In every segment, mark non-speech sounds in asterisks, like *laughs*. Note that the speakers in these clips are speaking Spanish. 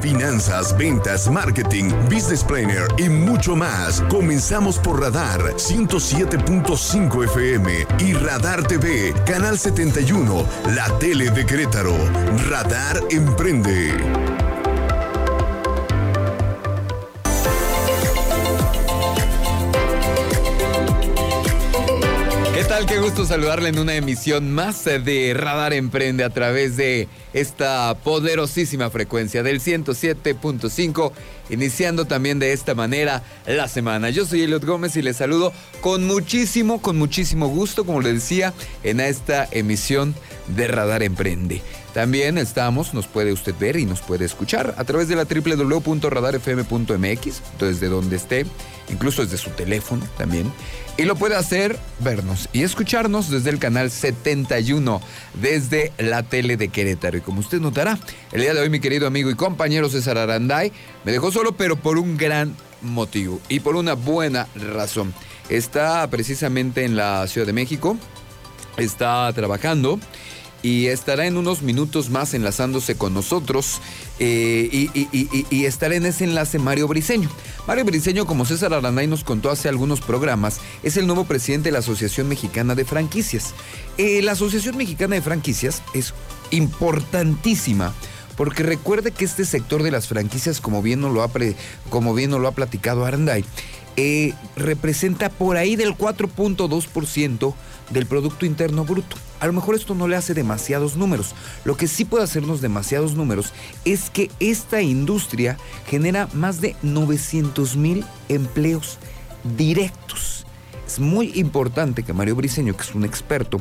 finanzas, ventas, marketing, business planner y mucho más. Comenzamos por Radar 107.5 FM y Radar TV, Canal 71, la tele de Querétaro. Radar Emprende. Qué gusto saludarle en una emisión más de Radar Emprende a través de esta poderosísima frecuencia del 107.5, iniciando también de esta manera la semana. Yo soy Eliot Gómez y le saludo con muchísimo, con muchísimo gusto, como le decía, en esta emisión de Radar Emprende. También estamos, nos puede usted ver y nos puede escuchar a través de la www.radarfm.mx, desde donde esté, incluso desde su teléfono también. Y lo puede hacer, vernos y escucharnos desde el canal 71, desde la tele de Querétaro. Y como usted notará, el día de hoy mi querido amigo y compañero César Aranday me dejó solo, pero por un gran motivo y por una buena razón. Está precisamente en la Ciudad de México, está trabajando y estará en unos minutos más enlazándose con nosotros eh, y, estará en ese enlace Mario Briceño. Mario Briceño, como César Aranday nos contó hace algunos programas, es el nuevo presidente de la Asociación Mexicana de Franquicias. Eh, la Asociación Mexicana de Franquicias es importantísima. Porque recuerde que este sector de las franquicias, como bien nos lo ha, como bien lo ha platicado Aranday, eh, representa por ahí del 4.2% del Producto Interno Bruto. A lo mejor esto no le hace demasiados números. Lo que sí puede hacernos demasiados números es que esta industria genera más de 900 mil empleos directos. Es muy importante que Mario Briceño, que es un experto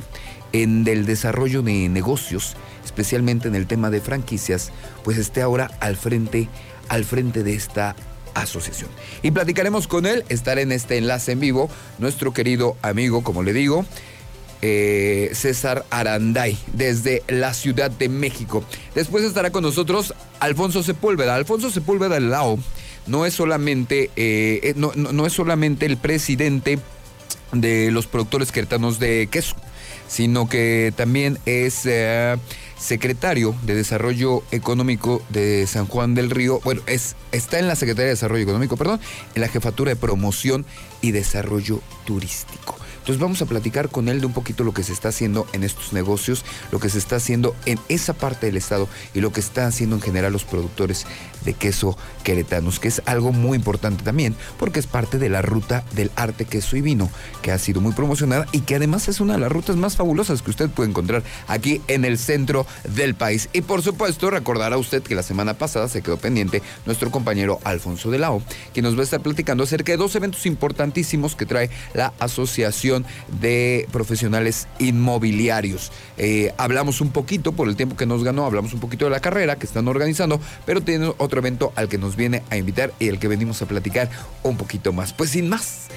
en el desarrollo de negocios, especialmente en el tema de franquicias, pues esté ahora al frente, al frente de esta asociación. Y platicaremos con él, estar en este enlace en vivo, nuestro querido amigo, como le digo, eh, César Aranday desde la Ciudad de México. Después estará con nosotros Alfonso Sepúlveda. Alfonso Sepúlveda Lao no es solamente, eh, eh, no, es solamente el presidente de los productores queretanos de queso, sino que también es secretario de Desarrollo Económico de San Juan del Río. Bueno, es, está en la Secretaría de Desarrollo Económico, perdón, en la Jefatura de Promoción y Desarrollo Turístico. Entonces vamos a platicar con él de un poquito lo que se está haciendo en estos negocios, lo que se está haciendo en esa parte del estado y lo que están haciendo en general los productores de queso queretanos, que es algo muy importante también, porque es parte de la ruta del arte queso y vino, que ha sido muy promocionada y que además es una de las rutas más fabulosas que usted puede encontrar aquí en el centro del país. Y por supuesto, recordará usted que la semana pasada se quedó pendiente nuestro compañero Alfonso de Lao, quien nos va a estar platicando acerca de dos eventos importantísimos que trae la Asociación de Profesionales Inmobiliarios. Eh, hablamos un poquito, por el tiempo que nos ganó, hablamos un poquito de la carrera que están organizando, pero tienen otro evento al que nos viene a invitar y el que venimos a platicar un poquito más. Pues sin más,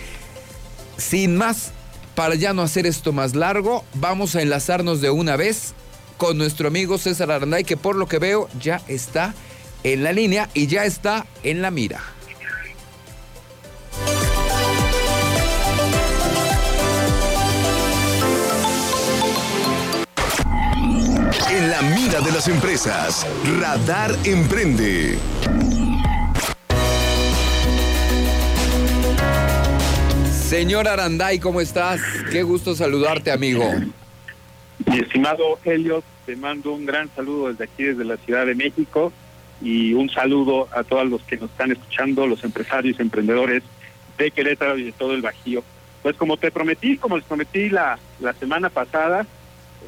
sin más, para ya no hacer esto más largo, vamos a enlazarnos de una vez con nuestro amigo César Aranday, que por lo que veo ya está en la línea y ya está en la mira. En la mira de las empresas, Radar Emprende. Señor Aranday, ¿cómo estás? Qué gusto saludarte, amigo. Mi estimado Helios, te mando un gran saludo desde aquí, desde la Ciudad de México, y un saludo a todos los que nos están escuchando, los empresarios, emprendedores de Querétaro y de todo el Bajío. Pues como te prometí, como les prometí la, la semana pasada,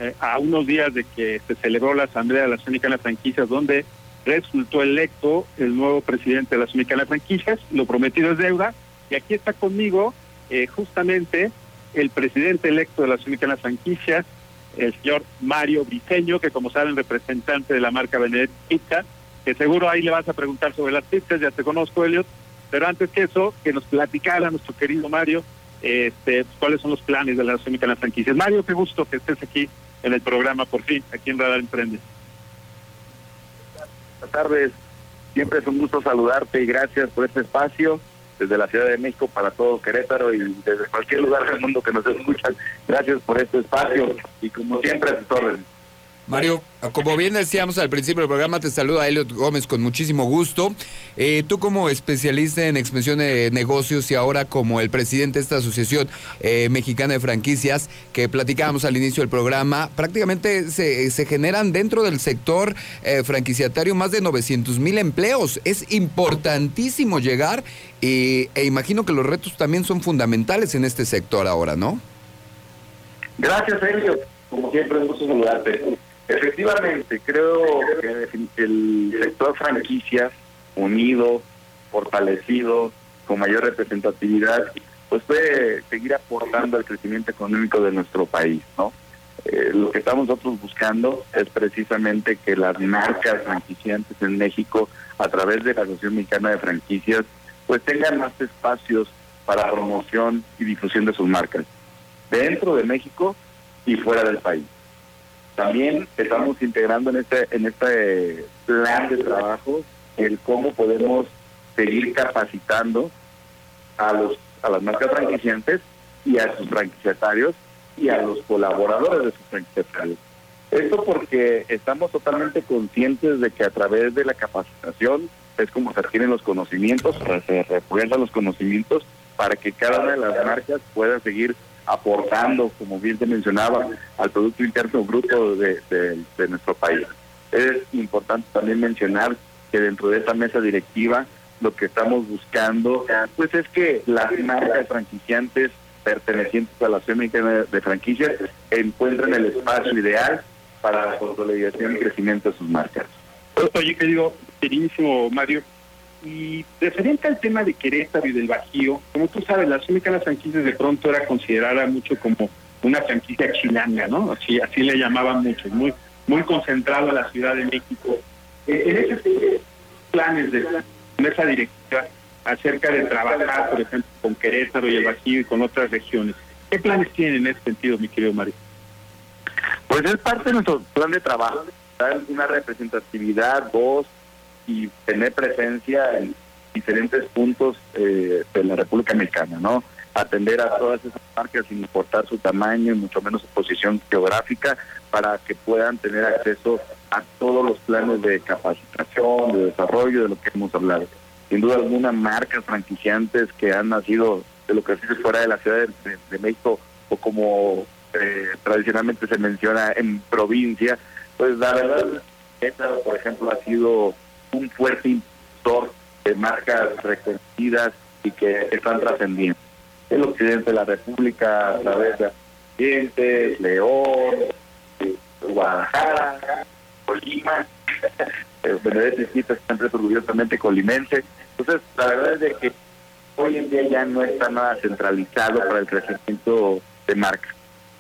eh, a unos días de que se celebró la Asamblea de la Asociación Mexicana de Franquicias, donde resultó electo el nuevo presidente de la Asociación Mexicana de Franquicias, lo prometido es deuda, y aquí está conmigo eh, justamente el presidente electo de la Asociación Mexicana de Franquicias, el señor Mario Briceño, que como saben representante de la marca Benedetta Pizza, que seguro ahí le vas a preguntar sobre las pizzas, ya te conozco, Elliot, pero antes que eso, que nos platicara nuestro querido Mario este, cuáles son los planes de la Asociación Mexicana de Franquicias. Mario, qué gusto que estés aquí en el programa, por fin, aquí en Radar Emprende. Buenas tardes, siempre es un gusto saludarte y gracias por este espacio desde la Ciudad de México para todo Querétaro y desde cualquier lugar del mundo que nos escuchan. Gracias por este espacio y como siempre a tus órdenes. Mario, como bien decíamos al principio del programa, te saluda Elliot Gómez con muchísimo gusto. Eh, tú como especialista en expansión de negocios y ahora como el presidente de esta Asociación eh, Mexicana de Franquicias que platicábamos al inicio del programa, prácticamente se, generan dentro del sector eh, franquiciatario más de 900 mil empleos. Es importantísimo llegar y, e imagino que los retos también son fundamentales en este sector ahora, ¿no? Gracias, Elliot. Como siempre, es un gusto saludarte. Efectivamente, creo que el sector franquicias unido, fortalecido, con mayor representatividad, pues puede seguir aportando al crecimiento económico de nuestro país, ¿no? Eh, lo que estamos nosotros buscando es precisamente que las marcas franquiciantes en México, a través de la Asociación Mexicana de Franquicias, pues tengan más espacios para promoción y difusión de sus marcas, dentro de México y fuera del país. También estamos integrando en este, en este plan de trabajo el cómo podemos seguir capacitando a los a las marcas franquiciantes y a sus franquiciatarios y a los colaboradores de sus franquiciatarios. Esto porque estamos totalmente conscientes de que a través de la capacitación es como se adquieren los conocimientos, se refuerzan los conocimientos para que cada una de las marcas pueda seguir aportando, como bien te mencionaba, al Producto Interno Bruto de, nuestro país. Es importante también mencionar que dentro de esta mesa directiva lo que estamos buscando pues es que las marcas franquiciantes pertenecientes a la Asociación de Franquicias encuentren el espacio ideal para la consolidación y crecimiento de sus marcas. Oye, querido, queridísimo Mario, y referente al tema de Querétaro y del Bajío, como tú sabes, la Mexicana de Franquicias de pronto era considerada mucho como una franquicia chilanga, ¿no? Así, así le llamaban muchos, muy, muy concentrado a la Ciudad de México. Eh, en ese planes de mesa directiva acerca de trabajar, por ejemplo, con Querétaro y el Bajío y con otras regiones. ¿Qué planes tienen en ese sentido, mi querido Mario? Pues es parte de nuestro plan de trabajo, una representatividad, voz y tener presencia en diferentes puntos eh, de la República Mexicana, ¿no? Atender a todas esas marcas sin importar su tamaño y mucho menos su posición geográfica para que puedan tener acceso a todos los planes de capacitación, de desarrollo, de lo que hemos hablado. Sin duda alguna, marcas franquiciantes que han nacido de lo que se fuera de la Ciudad de, México o como eh, tradicionalmente se menciona en provincia, pues la verdad, esta, por ejemplo, ha sido un fuerte impulsor de marcas reconocidas y que están trascendiendo. El occidente de la República a través de Aguascalientes, León, eh, Guadalajara, Colima, *laughs* Benedetti Cita siempre orgullosamente colimense. Entonces, la verdad es de que hoy en día ya no está nada centralizado para el crecimiento de marca.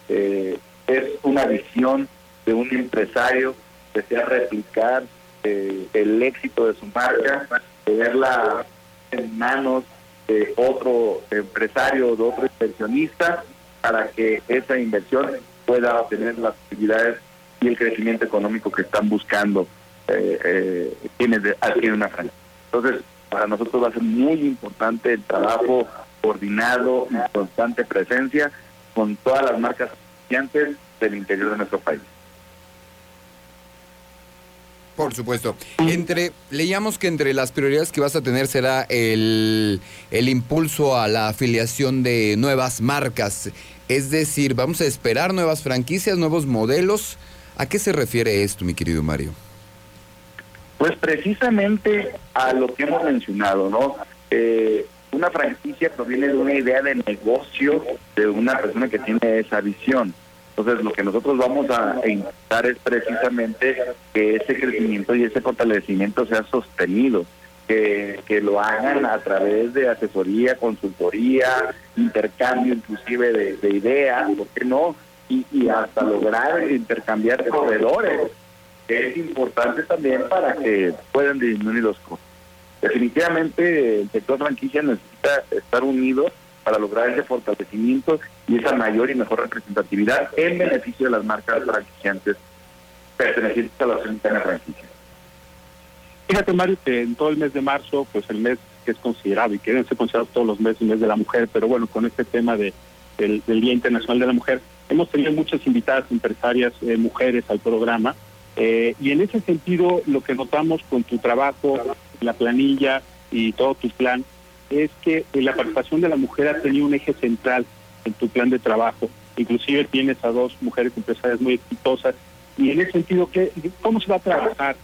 Eh, es una visión de un empresario que desea replicar eh, el éxito de su marca, tenerla en manos de otro empresario, de otro inversionista, para que esa inversión pueda obtener las actividades y el crecimiento económico que están buscando eh, eh, quienes adquieren una franquicia. Entonces, para nosotros va a ser muy importante el trabajo coordinado y constante presencia con todas las marcas del interior de nuestro país. Por supuesto. Entre, leíamos que entre las prioridades que vas a tener será el, el impulso a la afiliación de nuevas marcas. Es decir, vamos a esperar nuevas franquicias, nuevos modelos. ¿A qué se refiere esto, mi querido Mario? Pues precisamente a lo que hemos mencionado, ¿no? Eh, una franquicia proviene de una idea de negocio de una persona que tiene esa visión. Entonces, lo que nosotros vamos a intentar es precisamente que ese crecimiento y ese fortalecimiento sea sostenido, que, que lo hagan a través de asesoría, consultoría, intercambio inclusive de, ideas, ¿por qué no? Y, y hasta lograr intercambiar proveedores, que es importante también para que puedan disminuir los costos. Definitivamente el sector franquicia necesita estar unido para lograr ese fortalecimiento y esa mayor y mejor representatividad en beneficio de las marcas franquiciantes pertenecientes a la de Franquicia. Fíjate, Mario, que en todo el mes de marzo, pues el mes que es considerado y que ser considerado todos los meses, el mes de la mujer, pero bueno, con este tema de, del, Día Internacional de la Mujer, hemos tenido muchas invitadas empresarias mujeres al programa y en ese sentido lo que notamos con tu trabajo, la planilla y todo tu plan es que la participación de la mujer ha tenido un eje central en tu plan de trabajo. Inclusive tienes a dos mujeres empresarias muy exitosas. Y en ese sentido, ¿qué, ¿cómo se va a trabajar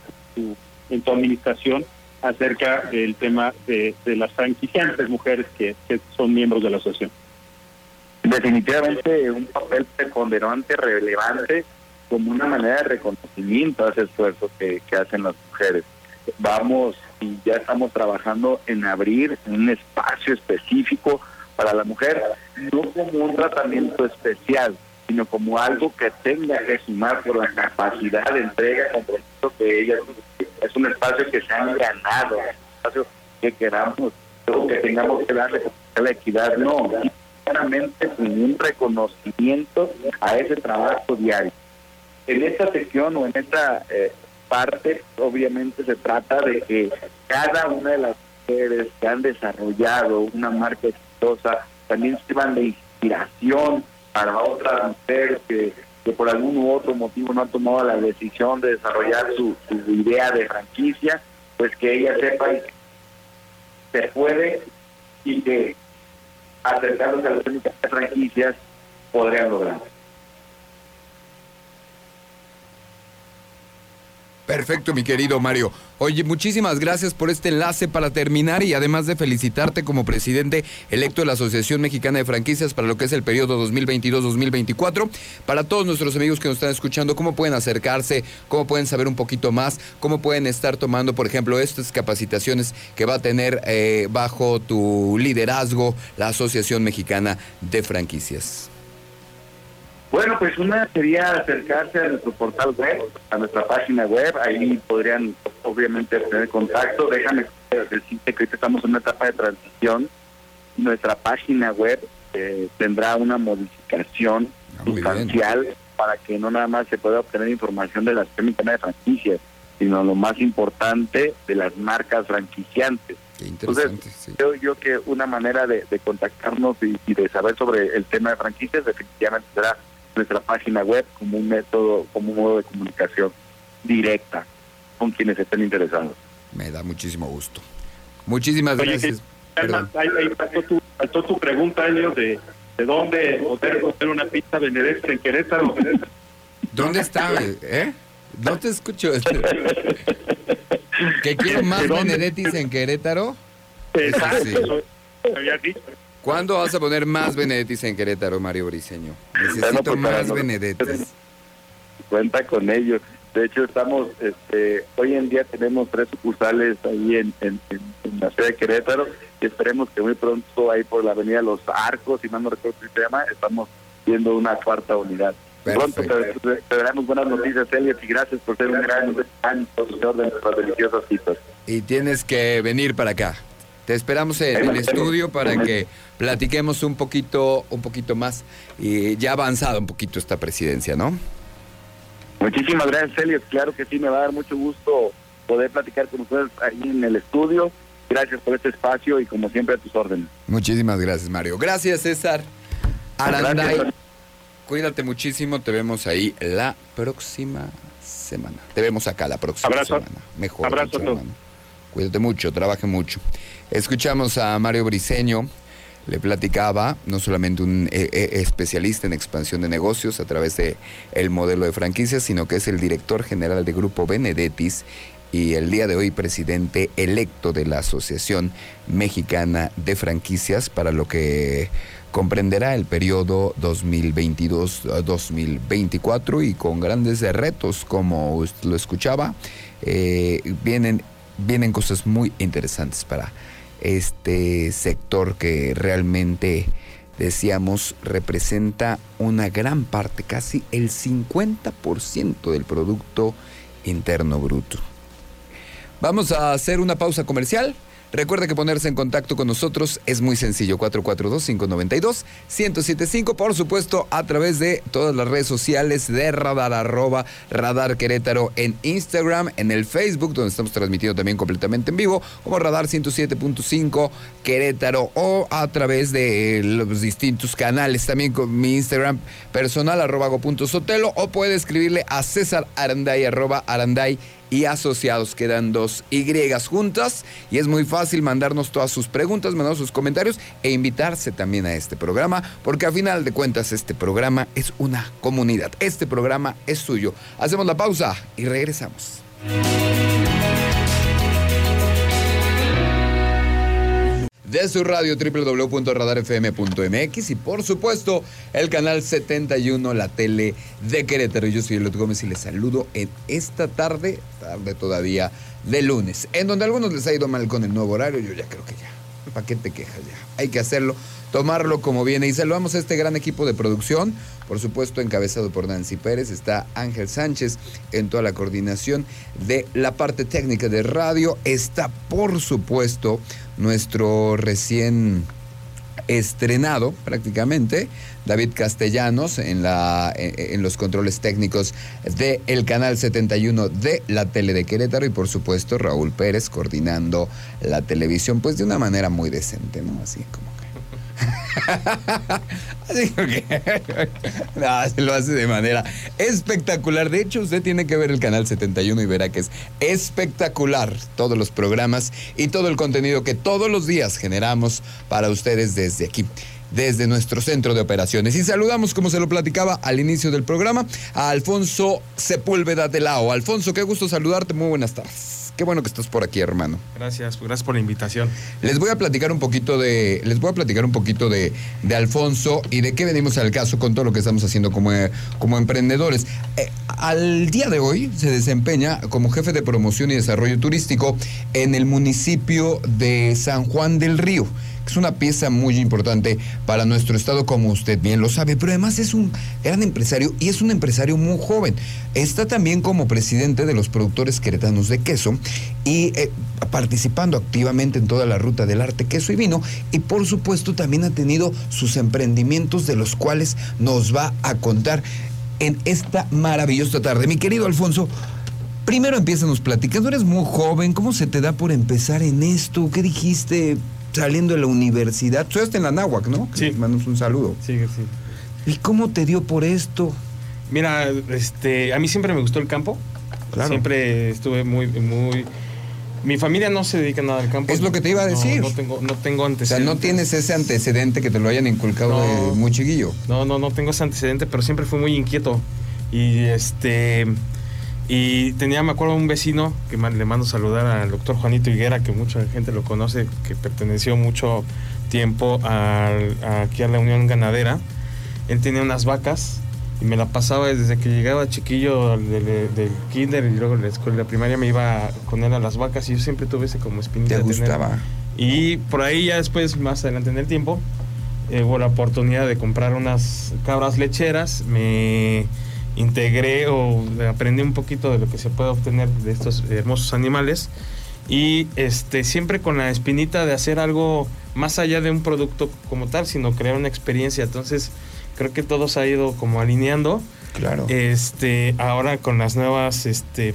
en tu administración acerca del tema de, las franquiciantes mujeres que, son miembros de la asociación? Definitivamente un papel preponderante, relevante, como una manera de reconocimiento a ese esfuerzo que hacen las mujeres. Vamos y ya estamos trabajando en abrir un espacio específico para la mujer, no como un tratamiento especial, sino como algo que tenga que sumar por la capacidad de entrega, compromiso que ella es un espacio que se han ganado, un espacio que queramos, que tengamos que darle la equidad, no, claramente con un reconocimiento a ese trabajo diario. En esta sección o en esta eh, parte, obviamente se trata de que cada una de las mujeres que han desarrollado una marca exitosa también sirvan de inspiración para otras mujeres que, por algún u otro motivo no han tomado la decisión de desarrollar su, idea de franquicia, pues que ella sepa que se puede y que acercándose a las franquicias podrían lograrlo. Perfecto, mi querido Mario. Oye, muchísimas gracias por este enlace para terminar y además de felicitarte como presidente electo de la Asociación Mexicana de Franquicias para lo que es el periodo 2022-2024. Para todos nuestros amigos que nos están escuchando, ¿cómo pueden acercarse? ¿Cómo pueden saber un poquito más? ¿Cómo pueden estar tomando, por ejemplo, estas capacitaciones que va a tener eh, bajo tu liderazgo la Asociación Mexicana de Franquicias? Bueno, pues una sería acercarse a nuestro portal web, a nuestra página web, ahí podrían obviamente tener contacto. Déjame decirte que ahorita estamos en una etapa de transición. Nuestra página web eh, tendrá una modificación ah, sustancial para que no nada más se pueda obtener información de las técnicas de franquicias, sino lo más importante de las marcas franquiciantes. Entonces, creo yo que una manera de, contactarnos y, y, de saber sobre el tema de franquicias definitivamente será nuestra página web como un método, como un modo de comunicación directa con quienes estén interesados. Me da muchísimo gusto. Muchísimas gracias. Ahí, faltó, tu, pregunta, Elio, de, de dónde poder comer una pizza Benedetti en Querétaro. ¿Dónde está? *laughs* ¿Eh? No te escucho. ¿Que quiero más Benedettis en Querétaro? Exacto, había dicho. ¿Cuándo vas a poner más Benedettis en Querétaro, Mario Briseño? Necesito pues, más Benedettis. Cuenta con ello. De hecho, estamos, este, hoy en día tenemos tres sucursales ahí en, la ciudad de Querétaro y esperemos que muy pronto ahí por la avenida Los Arcos, si mal no recuerdo el tema, estamos viendo una cuarta unidad. Pronto te, daremos buenas noticias, Elliot, y gracias por ser un gran, gran de nuestras deliciosas citas. Y tienes que venir para acá. Te esperamos en el estudio para que platiquemos un poquito, un poquito más y ya avanzado un poquito esta presidencia, ¿no? Muchísimas gracias, Celio. Claro que sí, me va a dar mucho gusto poder platicar con ustedes ahí en el estudio. Gracias por este espacio y como siempre a tus órdenes. Muchísimas gracias, Mario. Gracias, César. Aranday. Cuídate muchísimo, te vemos ahí la próxima semana. Te vemos acá la próxima semana. Mejor. Abrazo. Cuídate mucho, trabaje mucho. Escuchamos a Mario Briseño, le platicaba, no solamente un eh, eh, especialista en expansión de negocios a través de el modelo de franquicias, sino que es el director general de Grupo Benedettis y el día de hoy presidente electo de la Asociación Mexicana de Franquicias para lo que comprenderá el periodo 2022-2024 y con grandes retos como lo escuchaba, eh, vienen, vienen cosas muy interesantes para este sector que realmente decíamos representa una gran parte, casi el 50% del Producto Interno Bruto. Vamos a hacer una pausa comercial. Recuerda que ponerse en contacto con nosotros es muy sencillo, 442-592-1075, por supuesto, a través de todas las redes sociales de Radar, arroba Radar Querétaro en Instagram, en el Facebook, donde estamos transmitiendo también completamente en vivo, como Radar 107.5 Querétaro, o a través de los distintos canales, también con mi Instagram personal, arroba go.sotelo, o puede escribirle a César Aranday, arroba Aranday y asociados. Quedan dos Y juntas y es muy fácil mandarnos todas sus preguntas, mandar sus comentarios e invitarse también a este programa, porque a final de cuentas este programa es una comunidad. Este programa es suyo. Hacemos la pausa y regresamos. De su radio www.radarfm.mx y por supuesto el canal 71, la tele de Querétaro. Yo soy Elot Gómez y les saludo en esta tarde, tarde todavía de lunes, en donde a algunos les ha ido mal con el nuevo horario, yo ya creo que ya. ¿Para qué te ya? Hay que hacerlo, tomarlo como viene. Y saludamos a este gran equipo de producción, por supuesto encabezado por Nancy Pérez, está Ángel Sánchez en toda la coordinación de la parte técnica de radio, está por supuesto nuestro recién estrenado prácticamente, David Castellanos en, la, en, los controles técnicos del el canal 71 de la tele de Querétaro y por supuesto Raúl Pérez coordinando la televisión pues de una manera muy decente, ¿no? Así como Así que lo hace de manera espectacular. De hecho, usted tiene que ver el canal 71 y verá que es espectacular todos los programas y todo el contenido que todos los días generamos para ustedes desde aquí desde nuestro centro de operaciones. Y saludamos, como se lo platicaba al inicio del programa, a Alfonso Sepúlveda de Lao. Alfonso, qué gusto saludarte, muy buenas tardes. Qué bueno que estás por aquí, hermano. Gracias, gracias por la invitación. Les voy a platicar un poquito de, les voy a platicar un poquito de, de Alfonso y de qué venimos al caso con todo lo que estamos haciendo como, como emprendedores. Eh, al día de hoy se desempeña como jefe de promoción y desarrollo turístico en el municipio de San Juan del Río es una pieza muy importante para nuestro estado, como usted bien lo sabe, pero además es un gran empresario y es un empresario muy joven. Está también como presidente de los productores queretanos de queso y eh, participando activamente en toda la ruta del arte, queso y vino. Y por supuesto también ha tenido sus emprendimientos de los cuales nos va a contar en esta maravillosa tarde. Mi querido Alfonso, primero nos platicando, eres muy joven, ¿cómo se te da por empezar en esto? ¿Qué dijiste? Saliendo de la universidad. Tú estás en la Náhuac, ¿no? Sí. mandamos un saludo. Sí, sí. ¿Y cómo te dio por esto? Mira, este, a mí siempre me gustó el campo. Claro. Siempre estuve muy, muy. Mi familia no se dedica nada al campo. Es lo que te iba a decir. No, tengo, no tengo antecedentes. O sea, no tienes ese antecedente que te lo hayan inculcado de muy chiquillo. No, no, no tengo ese antecedente, pero siempre fui muy inquieto. Y este y tenía, me acuerdo, un vecino que le mando saludar al doctor Juanito Higuera, que mucha gente lo conoce, que perteneció mucho tiempo aquí a la Unión Ganadera. Él tenía unas vacas y me la pasaba desde que llegaba chiquillo del, kinder y luego de la escuela primaria me iba con él a las vacas y yo siempre tuve ese como espinita. ¿Te gustaba? Y por ahí ya después, más adelante en el tiempo, eh, hubo la oportunidad de comprar unas cabras lecheras. Me integré o aprendí un poquito de lo que se puede obtener de estos hermosos animales y este siempre con la espinita de hacer algo más allá de un producto como tal, sino crear una experiencia. Entonces, creo que todo se ha ido como alineando. Claro. Este, ahora con las nuevas este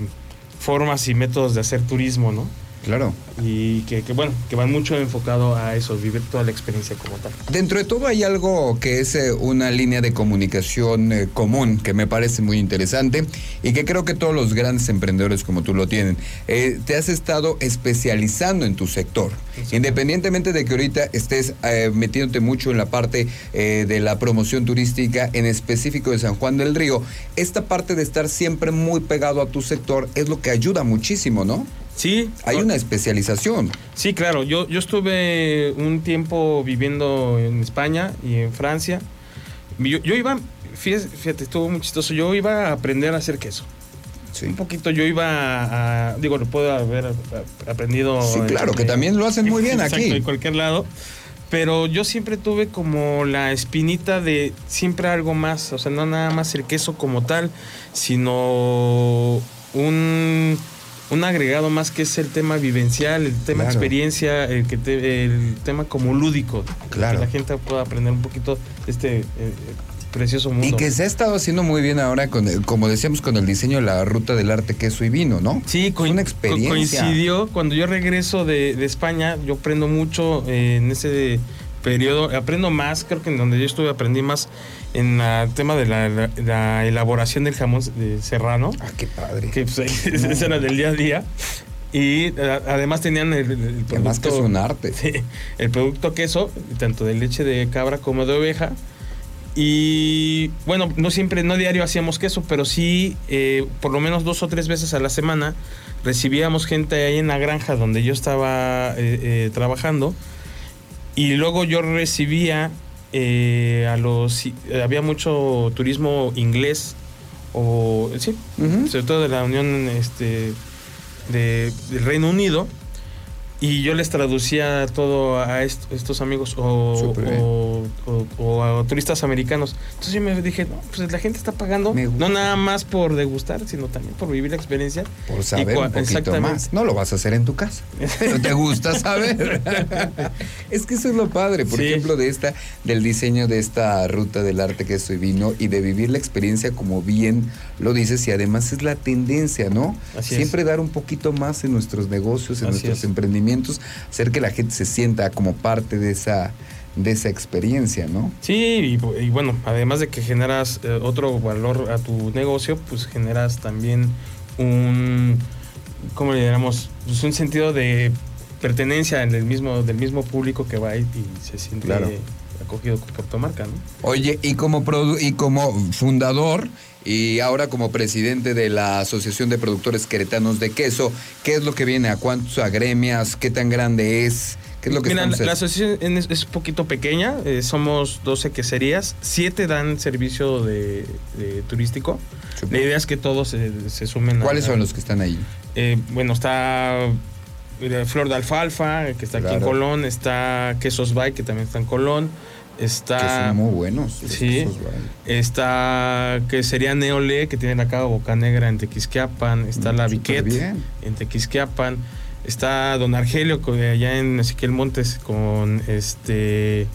formas y métodos de hacer turismo, ¿no? Claro. Y que, bueno, que van mucho enfocado a eso, vivir toda la experiencia como tal. Dentro de todo hay algo que es eh, una línea de comunicación eh, común que me parece muy interesante y que creo que todos los grandes emprendedores como tú lo tienen. Eh, te has estado especializando en tu sector. Independientemente de que ahorita estés metiéndote mucho en la parte de la promoción turística, en específico de San Juan del Río, esta parte de estar siempre muy pegado a tu sector es lo que ayuda muchísimo, ¿no? Sí. Hay una especialización. Sí, claro. Yo, yo estuve un tiempo viviendo en España y en Francia. Yo, iba, fíjate, estuvo muy chistoso. Yo iba a aprender a hacer queso. Sí. Un poquito yo iba a, digo, lo puedo haber aprendido. Sí, claro, que también lo hacen muy bien *laughs* aquí. En cualquier lado. Pero yo siempre tuve como la espinita de siempre algo más. O sea, no nada más el queso como tal, sino un un agregado más que es el tema vivencial, el tema Claro. experiencia, el, que te- el tema como lúdico. Claro. Que la gente pueda aprender un poquito este eh, precioso mundo. Y que se ha estado haciendo muy bien ahora, con el- como decíamos, con el diseño de la ruta del arte, queso y vino, ¿no? Sí, coin- una co- experiencia. coincidió. Cuando yo regreso de, de España, yo aprendo mucho eh, en ese periodo. Aprendo más, creo que en donde yo estuve aprendí más en el tema de la, la- la elaboración del jamón de serrano, Ah, qué padre. que pues, *laughs* ese era del día a día. Y además tenían el, el- el Que más que es producto- un arte. Sí, *laughs* el producto queso, tanto de leche de cabra como de oveja. Y bueno, no siempre, no diario hacíamos queso, pero sí, eh, por lo menos dos o tres veces a la semana, recibíamos gente ahí en la granja donde yo estaba eh, eh, trabajando. Y luego yo recibía eh, a los. Había mucho turismo inglés, o sí, sobre todo de la Unión este, de- del Reino Unido. Y yo les traducía todo a est- estos amigos o, Súper bien. o- o- o a turistas americanos. Entonces yo me dije, no, pues la gente está pagando no nada más por degustar, sino también por vivir la experiencia. Por saber un poquito exactamente. más. No lo vas a hacer en tu casa. Pero *laughs* te gusta saber. *laughs* es que eso es lo padre, por Sí. ejemplo, de esta, del diseño de esta ruta del arte que y vino y de vivir la experiencia como bien lo dices y además es la tendencia, ¿no? Así es. Siempre dar un poquito más en nuestros negocios, en Así nuestros es. emprendimientos, hacer que la gente se sienta como parte de esa, de esa experiencia, ¿no? Sí, y, y bueno, además de que generas eh, otro valor a tu negocio, pues generas también un, ¿cómo le llamamos? Pues un sentido de pertenencia en el mismo, del mismo público que va y, y se siente Claro. Acogido por tu marca, ¿no? Oye, y como, produ- y como fundador y ahora como presidente de la Asociación de Productores Queretanos de Queso, ¿qué es lo que viene? ¿A cuántos agremias? ¿Qué tan grande es? ¿Qué es lo que Mira, la, asociación es, es un poquito pequeña, eh, somos 12 queserías, 7 dan servicio de, de turístico. La idea es que todos se, se sumen a- ¿Cuáles son los que están ahí? Eh, bueno, está Flor de Alfalfa, que está aquí en. Colón. Está Quesos Bay, que también está en Colón. Que Está. son muy buenos. sí. Está. Que sería Neole, que tiene acá Boca Negra en Tequisquiapan. Está Mm, La Viquet en Tequisquiapan. Está Don Argelio, que allá en Ezequiel Montes, con este.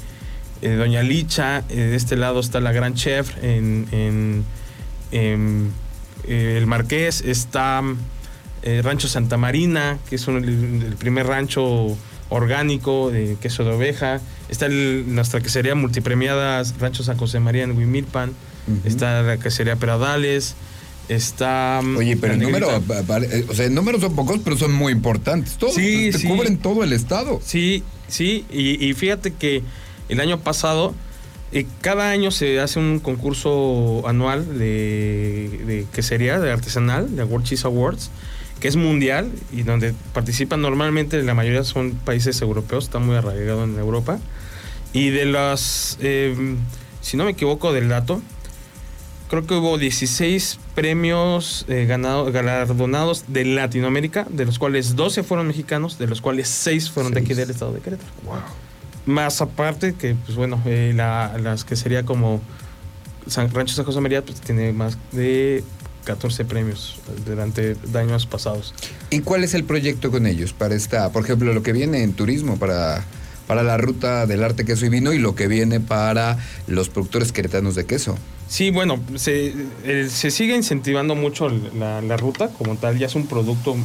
eh, Doña Licha. Eh, de este lado está la Gran Chef en. en- en, eh, el Marqués. Está. Eh, Rancho Santa Marina, que es un- el, primer rancho orgánico de queso de oveja. Está el- nuestra quesería multipremiada Rancho San José María en Huimilpan. Está la quesería Peradales. Está. mm, Oye, pero el número, eh, o sea, el número son pocos, pero son muy importantes. Todos Sí, te sí. cubren todo el estado. Sí, sí, y, y fíjate que el año pasado, eh, cada año se hace un concurso anual de, de quesería, de artesanal, de World Cheese Awards, que es mundial y donde participan normalmente, la mayoría son países europeos, está muy arraigado en Europa. Y de las, eh, si no me equivoco del dato, creo que hubo 16 premios eh, ganado- galardonados de Latinoamérica, de los cuales 12 fueron mexicanos, de los cuales 6 fueron de aquí del estado de Querétaro. Más aparte que, pues bueno, eh, la- las que sería como San, Rancho San José María, pues tiene más de 14 premios durante años pasados. ¿Y cuál es el proyecto con ellos para esta, por ejemplo, lo que viene en turismo para, para la ruta del arte queso y vino y lo que viene para los productores queretanos de queso? Sí, bueno, se, eh, se sigue incentivando mucho la, la ruta como tal, ya es un producto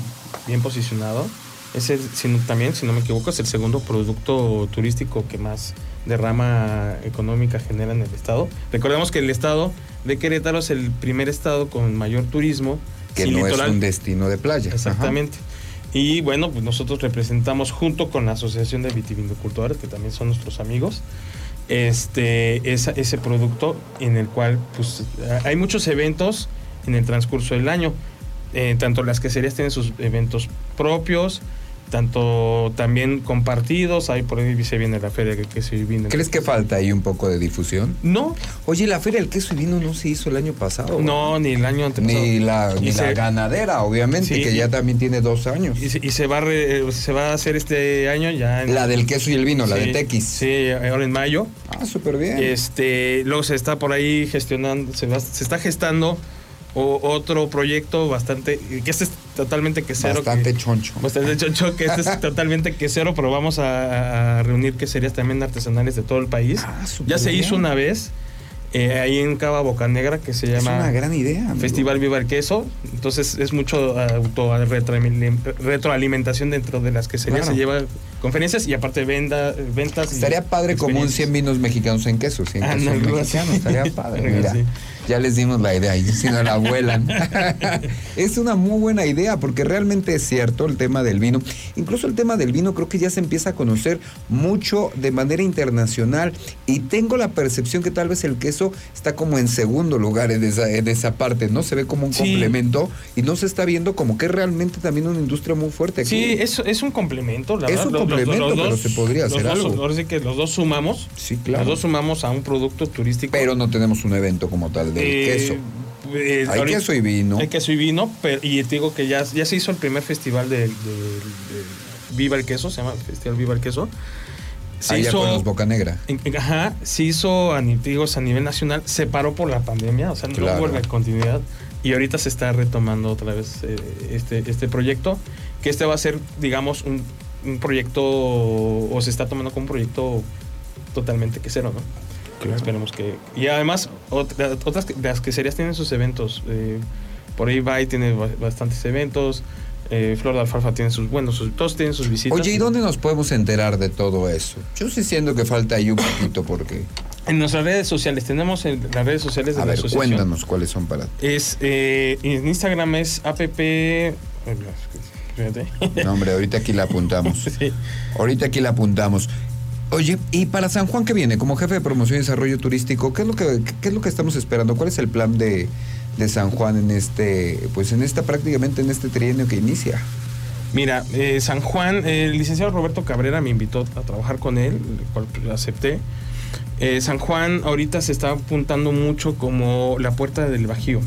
bien posicionado. Es el, si no- también, si no me equivoco, es el segundo producto turístico que más derrama económica genera en el estado. Recordemos que el estado de Querétaro es el primer estado con mayor turismo. Que sin no litoral. es un destino de playa. Ajá. Exactamente. Y bueno, pues nosotros representamos junto con la Asociación de Vitivinicultores, que también son nuestros amigos, este, esa- ese producto en el cual pues hay muchos eventos en el transcurso del año. Eh, tanto las queserías tienen sus eventos propios, tanto también compartidos, ahí por ahí se viene la feria que queso y vino. ¿Crees que falta ahí un poco de difusión? No, Oye, la feria del queso y vino no se hizo el año pasado. no, ni el año antepasado. Ni la, ni la se- ganadera, obviamente, Sí, que ya también tiene dos años. Y se, y se va a re- se va a hacer este año ya en La del queso y el vino, la de Tequis. Sí, ahora en mayo. Ah, súper bien. Este, luego se está por ahí gestionando, se, va- se está gestando o- otro proyecto bastante, que este totalmente quesero. Bastante que- choncho. Bastante choncho, que este es *laughs* totalmente quesero, pero vamos a, a reunir queserías también artesanales de todo el país. Ah, ya se bien. hizo una vez eh, ahí en Cava Bocanegra que se Es llama una gran idea. amigo. Festival Viva el Queso. Entonces es mucho auto retroalim- retroalimentación dentro de las queserías. Claro. Se lleva conferencias y aparte venda, ventas. Estaría padre como un 100 experiencias. vinos mexicanos en queso, 100 Ah, quesos no, mexicanos. Estaría padre, *laughs* mira. así. Ya les dimos la idea, y si no la vuelan. *laughs* es una muy buena idea porque realmente es cierto el tema del vino. Incluso el tema del vino creo que ya se empieza a conocer mucho de manera internacional y tengo la percepción que tal vez el queso está como en segundo lugar en esa, en esa parte, ¿no? Se ve como un Sí. complemento y no se está viendo como que es realmente también una industria muy fuerte aquí. Sí, es, es un complemento, la Es verdad. un Los- los- complemento, los pero dos- se podría hacer dos- algo. Ahora sí que los dos sumamos. Sí, claro. Los dos sumamos a un producto turístico. Pero no tenemos un evento como tal del Eh, queso. eh, Hay ahorita- queso y vino. Hay queso y vino, pero, y te digo que ya, ya se hizo el primer festival de, de- de Viva el Queso, se llama Festival Viva el Queso. Se Allá hizo, con los Boca Negra. en- en- ajá, se hizo a, digo, a nivel nacional, se paró por la pandemia, o sea, no hubo la continuidad. Y ahorita se está retomando otra vez eh, este, este proyecto, que este va a ser, digamos, un, un proyecto, o se está tomando como un proyecto totalmente quesero, ¿no? Esperemos que. Y además, otra- otras de las queserías tienen sus eventos. eh, por ahí va y tiene ba- bastantes eventos. eh, Flor de Alfalfa tiene sus. Bueno, sus- todos tienen sus visitas. Oye, ¿y dónde nos podemos enterar de todo eso? Yo sí siento que falta ahí un poquito porque... En nuestras redes sociales. Tenemos en las redes sociales de A la ver, asociación. cuéntanos cuáles son para ti. Es. eh, en Instagram es app. Fíjate. No, hombre, ahorita aquí la apuntamos. *laughs* Sí. Ahorita aquí la apuntamos. Oye, y para San Juan que viene, como jefe de promoción y desarrollo turístico, ¿qué es lo que, qué es lo que estamos esperando? ¿Cuál es el plan de, de San Juan en este, pues en esta prácticamente en este trienio que inicia? Mira, eh, San Juan, el licenciado Roberto Cabrera me invitó a trabajar con él, el cual acepté. Eh, San Juan ahorita se está apuntando mucho como la puerta del Bajío.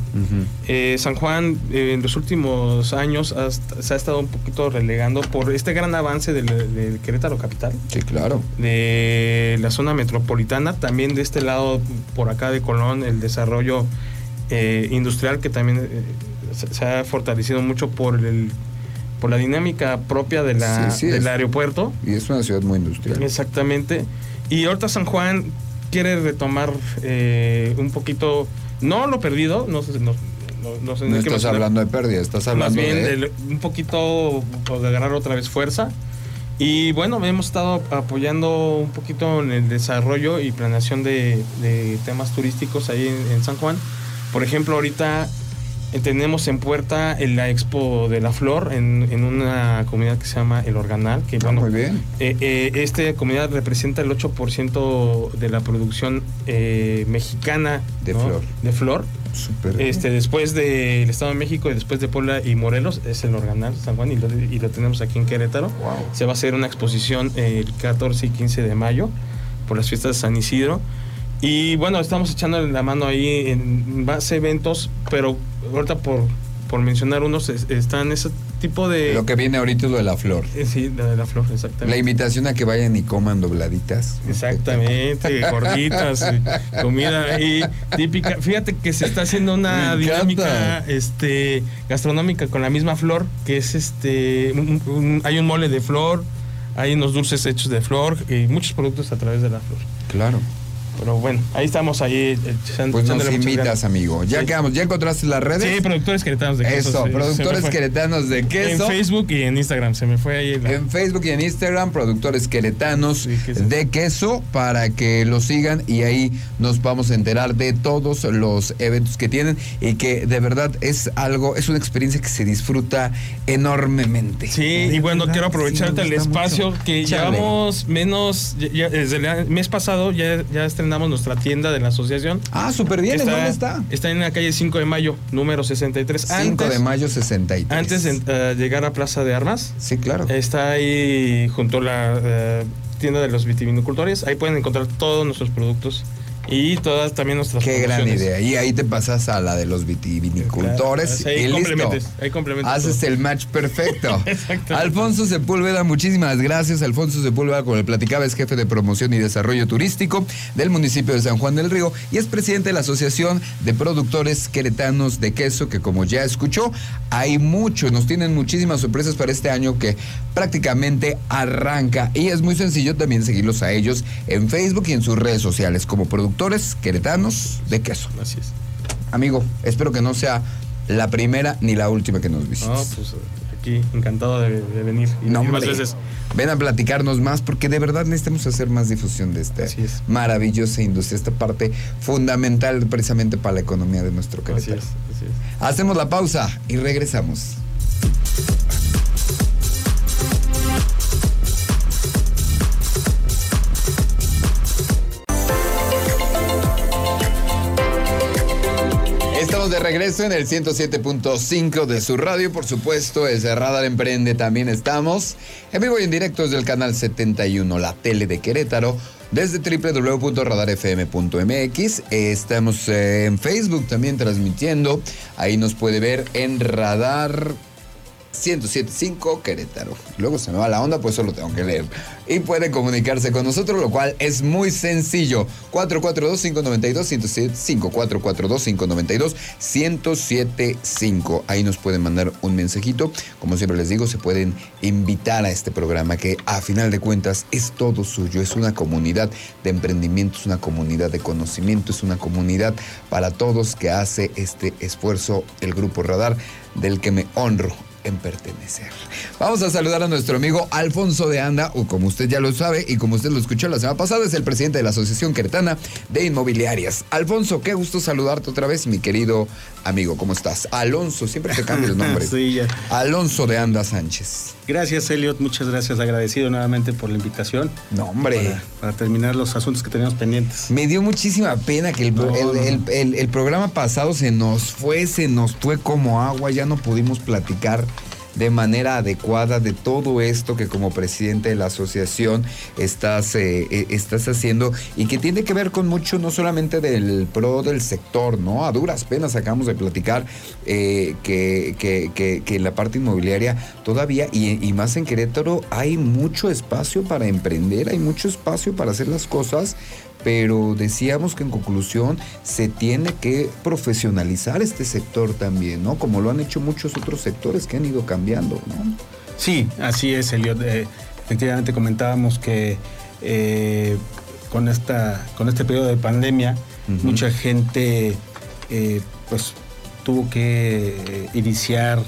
Eh, San Juan eh, en los últimos años se ha estado un poquito relegando por este gran avance del, del Querétaro Capital, Sí, claro. de la zona metropolitana, también de este lado por acá de Colón, el desarrollo eh, industrial que también eh, se, se ha fortalecido mucho por el por la dinámica propia de la, Sí, sí, del es. aeropuerto. Y es una ciudad muy industrial. Exactamente. Y ahorita San Juan quiere retomar eh, un poquito, no lo perdido, no sé, no, no, no sé No estás mencionar. hablando de pérdida, estás Más hablando bien de... el- un poquito pues, de agarrar otra vez fuerza. Y bueno, hemos estado apoyando un poquito en el desarrollo y planeación de, de temas turísticos ahí en, en San Juan. Por ejemplo, ahorita tenemos en puerta en la Expo de la Flor en, en una comunidad que se llama El Organal, que Ah, bueno, muy bien. eh, eh, esta comunidad representa el 8% de la producción eh, mexicana De ¿no? flor. De flor. Bien. Este, después del Estado de México y después de Puebla y Morelos, es el Organal San Juan y lo, y lo tenemos aquí en Querétaro. Wow. Se va a hacer una exposición el 14 y 15 de mayo por las fiestas de San Isidro. Y bueno, estamos echando la mano ahí en a eventos, pero ahorita por, por mencionar unos, es- están ese tipo de... Lo que viene ahorita es lo de la flor. Eh, Sí, la de la flor, exactamente. La invitación a que vayan y coman dobladitas. Exactamente, *laughs* gorditas, eh, comida ahí típica. Fíjate que se está haciendo una dinámica este gastronómica con la misma flor, que es este un- un- hay un mole de flor, hay unos dulces hechos de flor y muchos productos a través de la flor. Claro. Pero bueno, ahí estamos ahí echan- Pues nos invitas, amigo. Ya Sí. quedamos. ¿Ya encontraste las redes? Sí, productores queretanos de queso. Eso, sí, productores queretanos de queso. En Facebook y en Instagram, se me fue ahí. la- En Facebook y en Instagram, productores queretanos Sí, queso. de queso, para que lo sigan y ahí nos vamos a enterar de todos los eventos que tienen y que de verdad es algo, es una experiencia que se disfruta enormemente. Sí, y bueno, verdad, quiero aprovecharte el espacio mucho. que Chale. llevamos menos, ya- ya- desde el mes pasado ya, ya estrenamos nuestra tienda de la asociación. Ah, súper bien, ¿en dónde está? Está en la calle 5 de mayo, número 63. 5 antes, de mayo 63. Antes de eh, llegar a Plaza de Armas, Sí, claro. está ahí junto a la eh, tienda de los vitivinicultores. Ahí pueden encontrar todos nuestros productos y todas también nuestras Qué gran idea. Y ahí te pasas a la de los vitivinicultores Claro, y listo. ahí Haces todo. el match perfecto. *laughs* Alfonso Sepúlveda, muchísimas gracias. Alfonso Sepúlveda, con el platicaba, es jefe de promoción y desarrollo turístico del municipio de San Juan del Río y es presidente de la Asociación de Productores Queretanos de Queso, que como ya escuchó, hay mucho, nos tienen muchísimas sorpresas para este año que prácticamente arranca y es muy sencillo también seguirlos a ellos en Facebook y en sus redes sociales como productores queretanos de queso. Así es. Amigo, espero que no sea la primera ni la última que nos visites. No, pues aquí encantado de, de venir y No, más veces. Ven a platicarnos más porque de verdad necesitamos hacer más difusión de esta Así es. maravillosa industria, esta parte fundamental precisamente para la economía de nuestro Así Querétaro. es, así es. Hacemos la pausa y regresamos. Regreso en el 107.5 de su radio, por supuesto, es Radar Emprende, también estamos en vivo y en directo desde el canal 71, la tele de Querétaro, desde www.radarfm.mx. Estamos eh, en Facebook también transmitiendo, ahí nos puede ver en Radar 1075 Querétaro. Luego se me va la onda, pues solo tengo que leer. Y puede comunicarse con nosotros, lo cual es muy sencillo. 442-592-1075. 442-592-1075. Ahí nos pueden mandar un mensajito. Como siempre les digo, se pueden invitar a este programa que a final de cuentas es todo suyo. Es una comunidad de emprendimiento, es una comunidad de conocimiento, es una comunidad para todos que hace este esfuerzo el Grupo Radar del que me honro en pertenecer. Vamos a saludar a nuestro amigo Alfonso de Anda, o como usted ya lo sabe y como usted lo escuchó la semana pasada, es el presidente de la Asociación Queretana de Inmobiliarias. Alfonso, qué gusto saludarte otra vez, mi querido amigo. ¿Cómo estás? Alonso, siempre te cambio el *laughs* nombre. Sí, ya. Alonso de Anda Sánchez. Gracias, Elliot. Muchas gracias. Agradecido nuevamente por la invitación. No, hombre. Para, para terminar los asuntos que teníamos pendientes. Me dio muchísima pena que el, No, el- no. el- el- el programa pasado se nos fue, se nos fue como agua, ya no pudimos platicar de manera adecuada de todo esto que como presidente de la asociación estás, eh, eh, estás haciendo y que tiene que ver con mucho no solamente del pro del sector, ¿no? A duras penas acabamos de platicar eh, que, que- que- en la parte inmobiliaria todavía y más en Querétaro hay mucho espacio para emprender, hay mucho espacio para hacer las cosas pero decíamos que en conclusión se tiene que profesionalizar este sector también, ¿no? Como lo han hecho muchos otros sectores que han ido cambiando, ¿no? Sí, así es, Elliot. Eh, efectivamente comentábamos que eh, con, esta, con este periodo de pandemia, mucha gente eh, pues tuvo que iniciar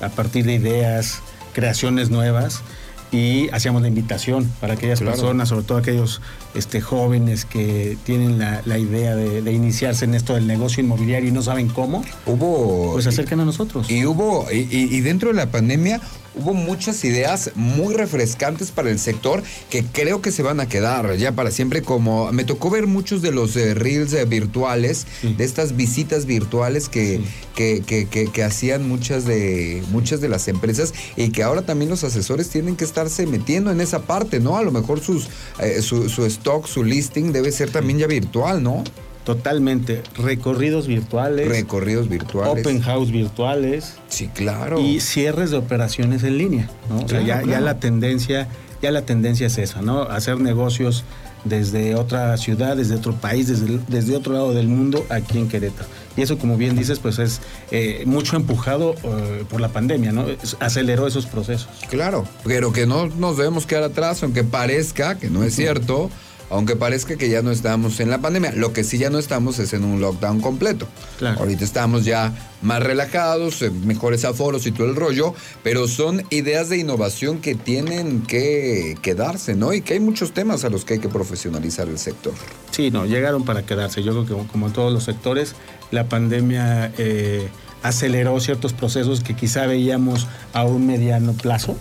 a partir de ideas, creaciones nuevas y hacíamos la invitación para aquellas Claro. personas, sobre todo aquellos este, jóvenes que tienen la, la idea de, de iniciarse en esto del negocio inmobiliario y no saben cómo, Hubo... pues se acerquen a nosotros. Y hubo, y dentro de la pandemia hubo muchas ideas muy refrescantes para el sector que creo que se van a quedar ya para siempre. Como me tocó ver muchos de los eh, reels eh, virtuales, Sí. de estas visitas virtuales que, Sí. que, que- que- que hacían muchas de, muchas de las empresas y que ahora también los asesores tienen que estarse metiendo en esa parte, ¿no? A lo mejor sus, eh, su, su stock, su listing debe ser también ya virtual, ¿no? Totalmente. Recorridos virtuales, Recorridos virtuales. open house virtuales Sí, claro. y cierres de operaciones en línea. ¿no? O sea, Claro, ya, la tendencia, ya la tendencia es esa, ¿no? Hacer negocios desde otra ciudad, desde otro país, desde, otro lado del mundo, aquí en Querétaro. Y eso, como bien dices, pues es eh, mucho empujado eh, por la pandemia, ¿no? Aceleró esos procesos. Claro, pero que no nos debemos quedar atrás, aunque parezca que no es cierto, aunque parezca que ya no estamos en la pandemia. Lo que sí ya no estamos es en un lockdown completo. Claro. Ahorita estamos ya más relajados, mejores aforos y todo el rollo, pero son ideas de innovación que tienen que quedarse, ¿no? Y que hay muchos temas a los que hay que profesionalizar el sector. Sí, no, llegaron para quedarse. Yo creo que como, como en todos los sectores, la pandemia eh, aceleró ciertos procesos que quizá veíamos a un mediano plazo.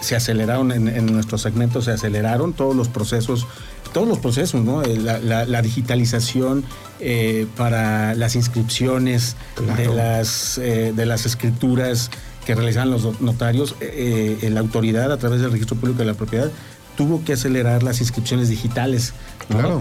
Se aceleraron en, en nuestro segmento, se aceleraron todos los procesos, todos los procesos, ¿no? Eh, La, la- la digitalización eh, para las inscripciones de, las, eh, de las escrituras que realizaban los notarios, eh, la autoridad a través del registro público de la propiedad tuvo que acelerar las inscripciones digitales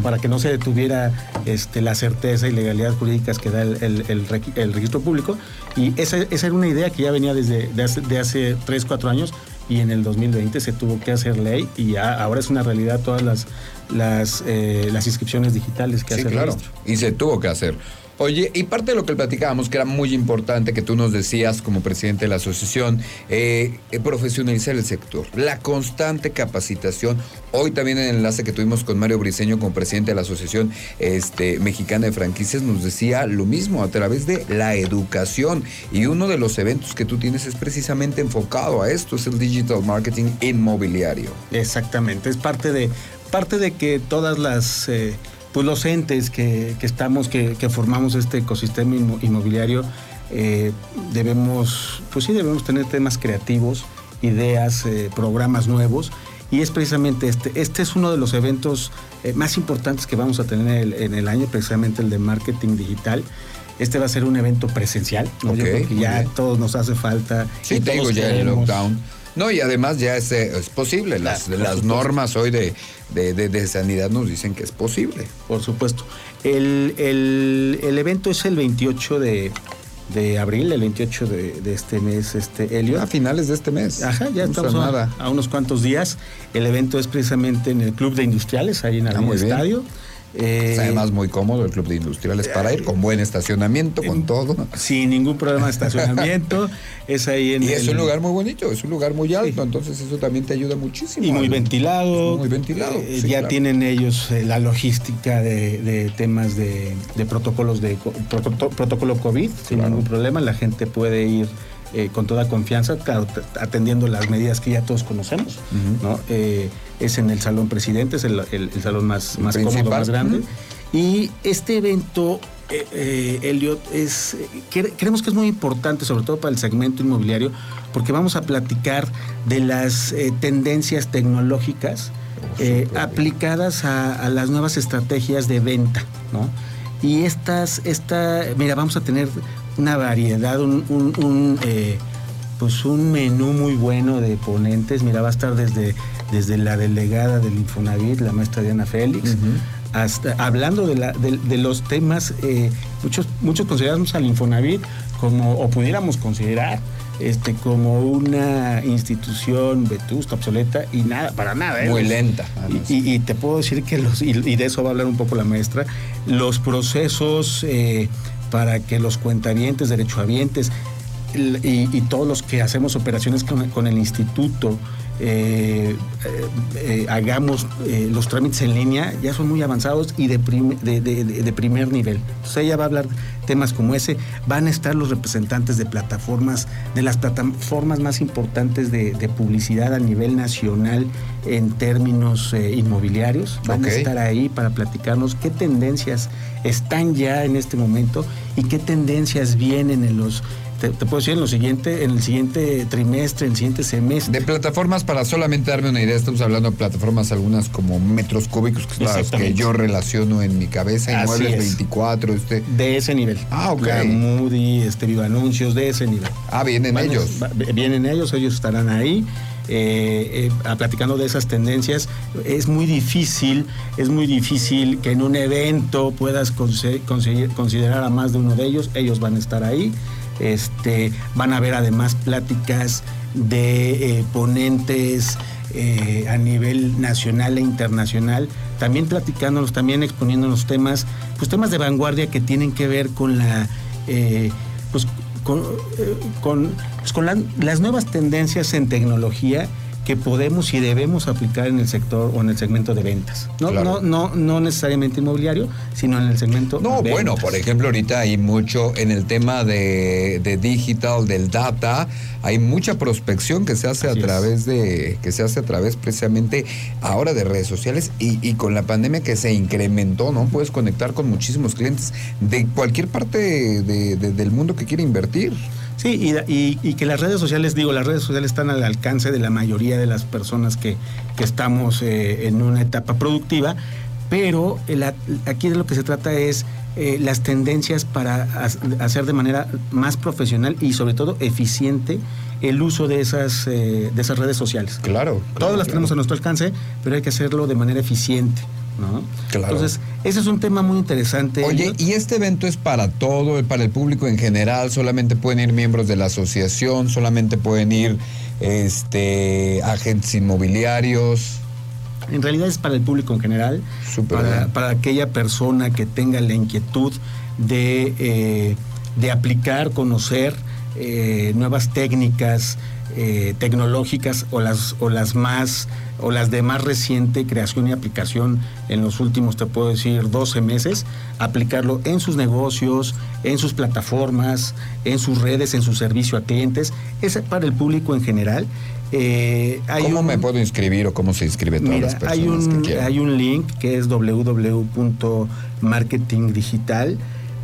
para que no se detuviera este, la certeza y legalidad jurídicas que da el, registro público. Y esa, era una idea que ya venía desde de hace, de hace 3, 4 años y en el 2020 se tuvo que hacer ley y ahora es una realidad todas las, las, eh, las inscripciones digitales que hace el registro. Y se tuvo que hacer. Oye, y parte de lo que platicábamos, que era muy importante, que tú nos decías como presidente de la asociación, eh, profesionalizar el sector, la constante capacitación. Hoy también en el enlace que tuvimos con Mario Briceño como presidente de la Asociación este, Mexicana de Franquicias nos decía lo mismo a través de la educación. Y uno de los eventos que tú tienes es precisamente enfocado a esto, es el Digital Marketing Inmobiliario. Exactamente, es parte de, parte de que todas las... Eh, pues los entes que, estamos, que, formamos este ecosistema inmobiliario, eh, debemos, pues sí, debemos tener temas creativos, ideas, eh, programas nuevos. Y es precisamente este. Este es uno de los eventos eh, más importantes que vamos a tener en el, año, precisamente el de marketing digital. Este va a ser un evento presencial, ¿no? Yo creo que ya todos nos hace falta. Sí, tengo ya el lockdown no, y además ya es, eh, es posible. Las, las normas hoy de, de, sanidad nos dicen que es posible. Por supuesto. El, el, evento es el 28 de, abril, el 28 de, este mes, este Helio. A finales de este mes. Ajá, ya estamos a, unos cuantos días. El evento es precisamente en el Club de Industriales, ahí en el ah, estadio. Eh, además muy cómodo el club de industriales para ir, con buen estacionamiento, con todo. Sin ningún problema de estacionamiento. *laughs* es ahí en Y es un lugar muy bonito, es un lugar muy alto, entonces eso también te ayuda muchísimo. Y muy ventilado. Muy ventilado. Eh, ya tienen ellos eh, la logística de, temas de, protocolos de protocolo COVID, sin ningún problema. La gente puede ir eh, con toda confianza, claro, atendiendo las medidas que ya todos conocemos, ¿no? Eh, es en el Salón Presidente, es el, salón más, más cómodo, más grande. Y este evento, eh, Elliot, es, creemos que es muy importante, sobre todo para el segmento inmobiliario, porque vamos a platicar de las tendencias tecnológicas aplicadas a, las nuevas estrategias de venta, ¿no? Y estas, esta, mira, vamos a tener una variedad, un, eh, pues un menú muy bueno de ponentes. Mira, va a estar desde, desde la delegada del Infonavit, la maestra Diana Félix, hasta hablando de, la, de, los temas, eh, muchos, muchos consideramos al Infonavit como, o pudiéramos considerar, este, como una institución vetusta, obsoleta y nada, para nada. ¿eh? Muy lenta. Y, te puedo decir que los, y, de eso va a hablar un poco la maestra, los procesos para que los cuentavientes, derechohabientes y, y todos los que hacemos operaciones con, el instituto eh, eh, eh, hagamos los trámites en línea, ya son muy avanzados y de, de, primer nivel. Entonces ella va a hablar temas como ese. Van a estar los representantes de plataformas, de las plataformas más importantes de, publicidad a nivel nacional en términos inmobiliarios. Van a estar ahí para platicarnos qué tendencias están ya en este momento y qué tendencias vienen en los te, puedo decir en lo siguiente, en el siguiente trimestre, en el siguiente semestre. De plataformas, para solamente darme una idea, estamos hablando de plataformas algunas como metros cúbicos, que las que yo relaciono en mi cabeza, inmuebles 24, este. De ese nivel. Ah, ok. Moody, este Viva Anuncios, de ese nivel. Ah, vienen ellos. vienen ellos, ellos estarán ahí. Eh, eh, platicando de esas tendencias, es muy difícil, es muy difícil que en un evento puedas conseguir, considerar a más de uno de ellos, ellos van a estar ahí, este, van a haber además pláticas de eh, ponentes a nivel nacional e internacional, también platicándonos, también exponiéndonos temas, pues temas de vanguardia que tienen que ver con la pues con, eh, con, pues, con las nuevas tendencias en tecnología que podemos y debemos aplicar en el sector o en el segmento de ventas. No, no, no, no necesariamente inmobiliario, sino en el segmento. No, bueno, por ejemplo, ahorita hay mucho en el tema de, de digital, del data, hay mucha prospección que se hace a través de, que se hace a través precisamente ahora de redes sociales y, y, con la pandemia que se incrementó, ¿no? Puedes conectar con muchísimos clientes de cualquier parte de, del mundo que quiera invertir. Sí, y, que las redes sociales, digo, las redes sociales están al alcance de la mayoría de las personas que, estamos eh, en una etapa productiva, pero aquí de lo que se trata es eh, las tendencias para hacer de manera más profesional y sobre todo eficiente el uso de esas, eh, de esas redes sociales. Claro. Todas las tenemos a nuestro alcance, pero hay que hacerlo de manera eficiente. ¿No? Claro. Entonces, ese es un tema muy interesante. Oye. ¿y este evento es para todo, para el público en general? ¿Solamente pueden ir miembros de la asociación? ¿Solamente pueden ir este, agentes inmobiliarios? En realidad es para el público en general, para, para aquella persona que tenga la inquietud de, eh, de aplicar, conocer eh, nuevas técnicas eh, tecnológicas o las, o las más o las de más reciente creación y aplicación en los últimos, te puedo decir, 12 meses, aplicarlo en sus negocios, en sus plataformas, en sus redes, en su servicio a clientes. Es para el público en general. Eh, hay ¿Cómo un- me puedo inscribir o cómo se inscribe todas Mira, las personas hay un, que hay un link que es www.marketingdigital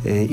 eh.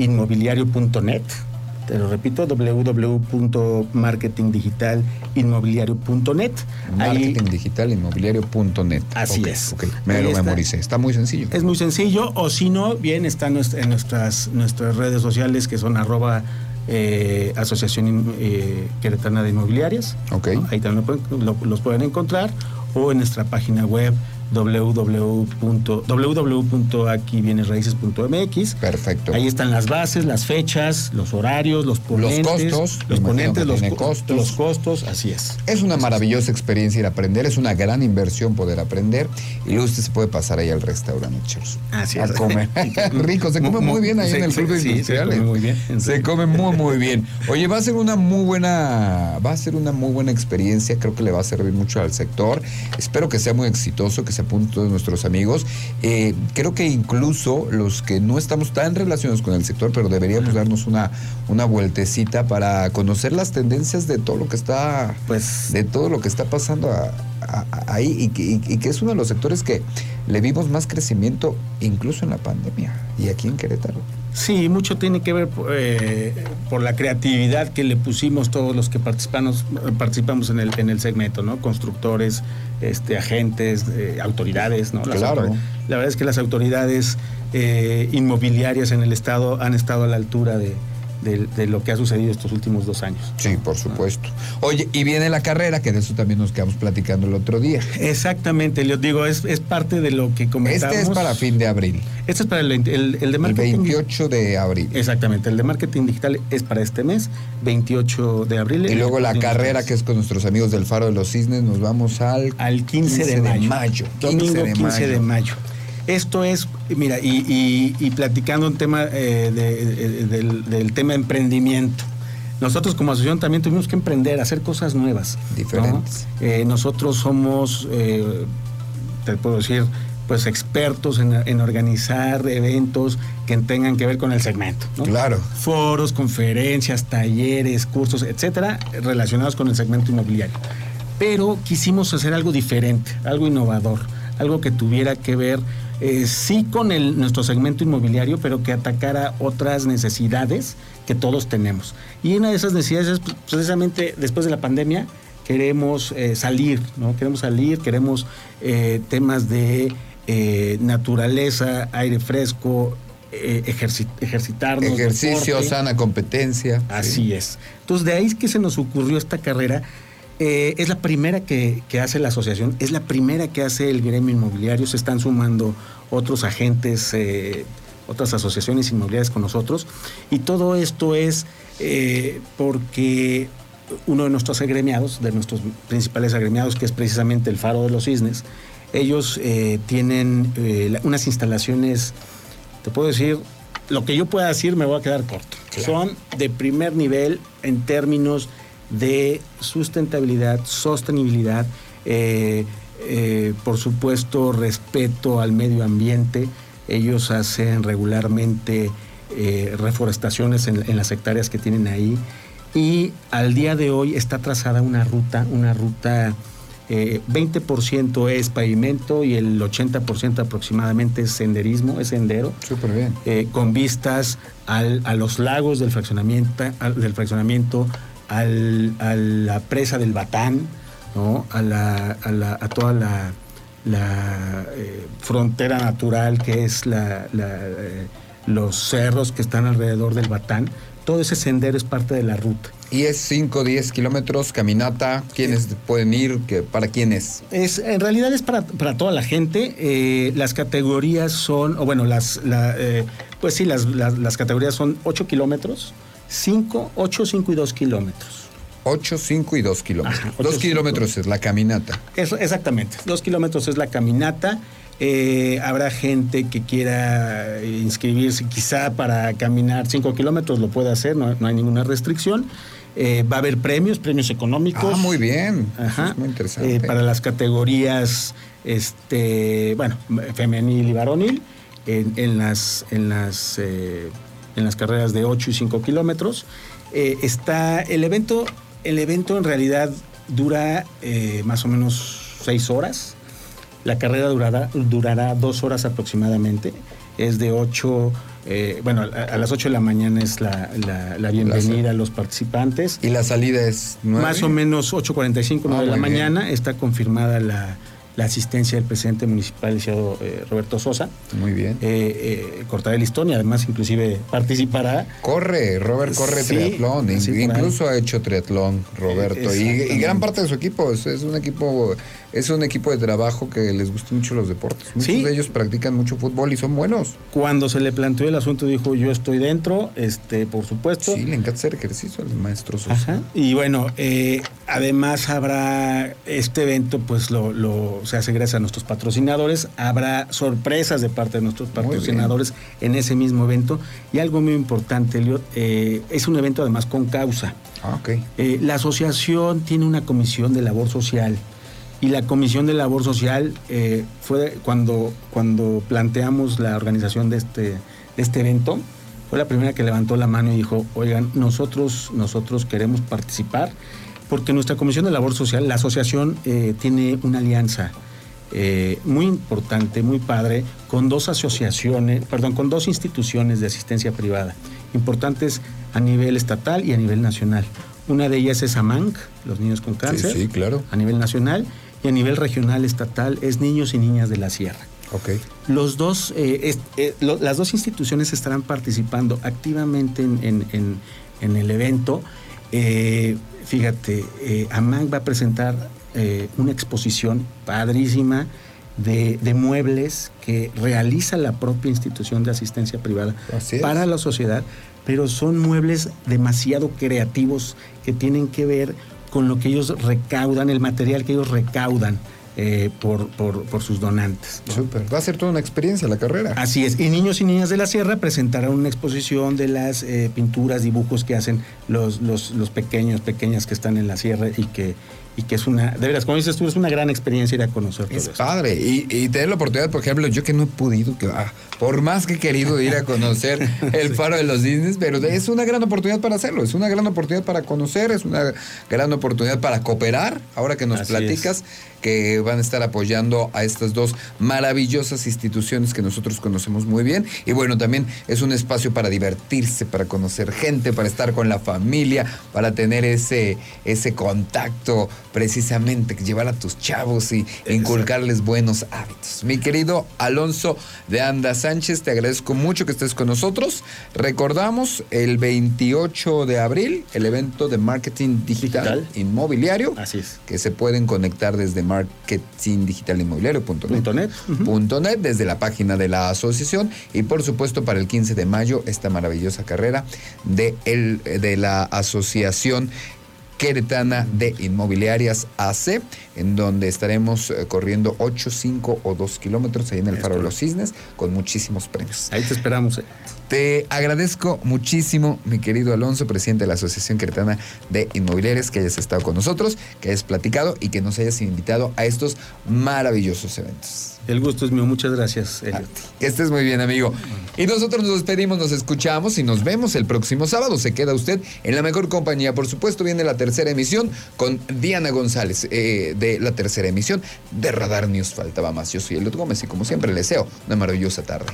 Te lo repito, www.marketingdigitalinmobiliario.net. Marketingdigitalinmobiliario.net. Así es. ok, Me Ahí lo está. memoricé. Está muy sencillo. es muy sencillo, o si no, bien está en nuestras, nuestras redes sociales que son arroba eh, Asociación eh, Queretana de Inmobiliarias. Ok. ¿no? Ahí también lo pueden- lo- los pueden encontrar, o en nuestra página web. www.aquivienesraíces.mx. Perfecto. Ahí están las bases, las fechas, los horarios, los ponentes. costos, me Los ponentes, los, co- costos. los costos, así es. Es una maravillosa experiencia ir a aprender, es una gran inversión poder aprender y luego usted se puede pasar ahí al restaurante, Charles. Así a es. comer. *laughs* *laughs* Rico, se come muy bien ahí en el Club de sí, se Industriales. come muy bien, en Se come muy muy *laughs* bien. Oye, va a ser una muy buena, va a ser una muy buena experiencia, creo que le va a servir mucho al sector. Espero que sea muy exitoso, que se apunten todos nuestros amigos. Eh, creo que incluso los que no estamos tan relacionados con el sector, pero deberíamos darnos una, una vueltecita para conocer las tendencias de todo lo que está Pues de todo lo que está pasando a- a- a- ahí y que, y- y que es uno de los sectores que le vimos más crecimiento incluso en la pandemia y aquí en Querétaro. Sí, mucho tiene que ver eh, por la creatividad que le pusimos todos los que participamos, participamos en el, en el segmento, ¿no? Constructores, este, agentes, eh, autoridades, ¿no? Las Claro. La verdad es que las autoridades eh, inmobiliarias en el estado han estado a la altura de, de- de lo que ha sucedido estos últimos dos años. Sí, por supuesto. Oye, y viene la carrera, que de eso también nos quedamos platicando el otro día. Exactamente, les digo, es, es parte de lo que comentamos. Este es para fin de abril, Este es para el, el- el de el marketing. 28 de abril. Exactamente, el de marketing digital es para este mes, 28 de abril. Y luego la carrera que es con nuestros amigos del Faro de los Cisnes, nos vamos al, al 15, de mayo. 15 Domingo de 15 de mayo. Esto es, mira, y, y- y platicando un tema eh, de- de- del, del tema emprendimiento. Nosotros como asociación también tuvimos que emprender, hacer cosas nuevas. ¿no? Diferentes. Eh, nosotros somos, eh, te puedo decir, pues expertos en, en organizar eventos que tengan que ver con el segmento. ¿no? Claro. foros, conferencias, talleres, cursos, etcétera, relacionados con el segmento inmobiliario. Pero quisimos hacer algo diferente, algo innovador, algo que tuviera que ver eh, sí con el, nuestro segmento inmobiliario, pero que atacara otras necesidades que todos tenemos. Y una de esas necesidades es pues, precisamente después de la pandemia queremos eh, salir, ¿no? Queremos salir, queremos eh, temas de naturaleza, aire fresco, ejerci- ejercitarnos. Ejercicio, deporte. sana competencia. Así es. Entonces, de ahí es que se nos ocurrió esta carrera. Eh, es la primera que, que hace la asociación, es la primera que hace el gremio inmobiliario. Se están sumando otros agentes, eh, otras asociaciones inmobiliarias con nosotros. Y todo esto es eh, porque uno de nuestros agremiados, de nuestros principales agremiados, que es precisamente el Faro de los Cisnes, ellos tienen unas instalaciones, te puedo decir, lo que yo pueda decir me voy a quedar corto. Son de primer nivel en términos de sustentabilidad, sostenibilidad, eh, eh, por supuesto respeto al medio ambiente. Ellos hacen regularmente eh, reforestaciones en, en las hectáreas que tienen ahí y al día de hoy está trazada una ruta, una ruta eh, 20% es pavimento y el 80% aproximadamente es senderismo, es sendero Súper bien. eh, con vistas al- a los lagos del fraccionamiento, al- del fraccionamiento al- a la presa del Batán, ¿no? a, la- a la- a toda la, la, eh, frontera natural que es la, eh, los cerros que están alrededor del Batán. Todo ese sendero es parte de la ruta. Y es 5, 10 kilómetros, caminata. ¿Quiénes pueden ir? ¿Qué- ¿Para quién es? Es, en realidad es para, para toda la gente. Eh, las categorías son, o bueno, las, la, eh, pues sí, las, las, las categorías son 8 kilómetros, 5, 8, 5 y 2 kilómetros. 8, 5 y 2 kilómetros. Ajá, 2 ocho, kilómetros es la caminata. Eso, exactamente. Dos kilómetros es la caminata. Eh, habrá gente que quiera inscribirse quizá para caminar cinco kilómetros, lo puede hacer, no, no hay ninguna restricción. Eh, va a haber premios, premios económicos. Ah, muy bien. Eso Ajá. es muy interesante. Eh, para las categorías, este, bueno, femenil y varonil, en, en las, en las, eh, en las carreras de 8 y 5 kilómetros. Eh, está el evento, el evento en realidad dura eh, más o menos 6 horas. La carrera durará, durará dos horas aproximadamente. Es de 8, eh, bueno, a, a las 8 de la mañana es la, la- la bienvenida a los participantes. Y la salida es 9. Más o menos 8.45, 9 Ah, de la muy bien. mañana. Está confirmada la, la asistencia del presidente municipal, licenciado eh, Roberto Sosa. Muy bien. Eh, eh, cortará el listón y además inclusive participará. Corre, Robert corre Sí, triatlón, incluso ha hecho triatlón, Roberto, y, gran parte de su equipo es, es un equipo, es un equipo de trabajo que les gusta mucho los deportes. Muchos Sí. de ellos practican mucho fútbol y son buenos. Cuando se le planteó el asunto dijo yo estoy dentro, este, por supuesto. Sí, le encanta hacer ejercicio al maestro Sosa. Ajá. Y bueno, eh, además habrá este evento, pues lo, lo- se hace gracias a nuestros patrocinadores. Habrá sorpresas de parte de nuestros patrocinadores en ese mismo evento. Y algo muy importante, Eliot, eh, es un evento además con causa. Ah, ok. Eh, la asociación tiene una comisión de labor social y la comisión de labor social eh, fue cuando, cuando planteamos la organización de este, de este evento, fue la primera que levantó la mano y dijo, oigan, nosotros, nosotros queremos participar porque nuestra comisión de labor social, la asociación eh, tiene una alianza eh, muy importante, muy padre, con dos asociaciones, perdón, con dos instituciones de asistencia privada, importantes a nivel estatal y a nivel nacional. Una de ellas es AMANC, los niños con cáncer, sí, claro. a nivel nacional, y a nivel regional estatal es Niños y Niñas de la Sierra. Ok. Los dos, eh, es- eh, lo- las dos instituciones estarán participando activamente en, en- en- en el evento. Eh, fíjate, eh, AMAN va a presentar una exposición padrísima de, de muebles que realiza la propia institución de asistencia privada Así para la sociedad, pero son muebles demasiado creativos que tienen que ver con lo que ellos recaudan, el material que ellos recaudan eh, por, por- por sus donantes. ¿no? Súper. Va a ser toda una experiencia la carrera. Así es. Y Niños y Niñas de la Sierra presentarán una exposición de las eh, pinturas, dibujos que hacen los, los, los pequeños, pequeñas que están en la sierra y que, y que es una, de veras, como dices tú, es una gran experiencia ir a conocer todo Es padre. Y, y tener la oportunidad, por ejemplo, yo que no he podido, que, ah, por más que he querido ir a conocer *laughs* el faro de los Disney, pero es una gran oportunidad para hacerlo. Es una gran oportunidad para conocer, es una gran oportunidad para cooperar. Ahora que nos Así platicas que van a estar apoyando a estas dos maravillosas instituciones que nosotros conocemos muy bien. Y bueno, también es un espacio para divertirse, para conocer gente, para estar con la familia, para tener ese, ese contacto precisamente, llevar a tus chavos y inculcarles buenos hábitos. Mi querido Alonso de Anda Sánchez, te agradezco mucho que estés con nosotros. Recordamos el 28 de abril el evento de marketing digital, Digital. inmobiliario Así es. que se pueden conectar desde marketingdigitalinmobiliario.net net. Net, desde la página de la asociación y por supuesto para el 15 de mayo esta maravillosa carrera de, el, de la asociación Queretana de Inmobiliarias AC, en donde estaremos eh, corriendo 8, 5 o 2 kilómetros ahí en el Faro de los. Cisnes con muchísimos premios. Ahí te esperamos. eh. Te agradezco muchísimo, mi querido Alonso, presidente de la Asociación Queretana de Inmobiliarias, que hayas estado con nosotros, que hayas platicado y que nos hayas invitado a estos maravillosos eventos. El gusto es mío. Muchas gracias, Elliot. Que estés muy bien, amigo. Y nosotros nos despedimos, nos escuchamos y nos vemos el próximo sábado. Se queda usted en la mejor compañía. Por supuesto, viene la tercera emisión con Diana González eh, de la tercera emisión de Radar News. Faltaba más. Yo soy Elliot Gómez y como siempre les deseo una maravillosa tarde.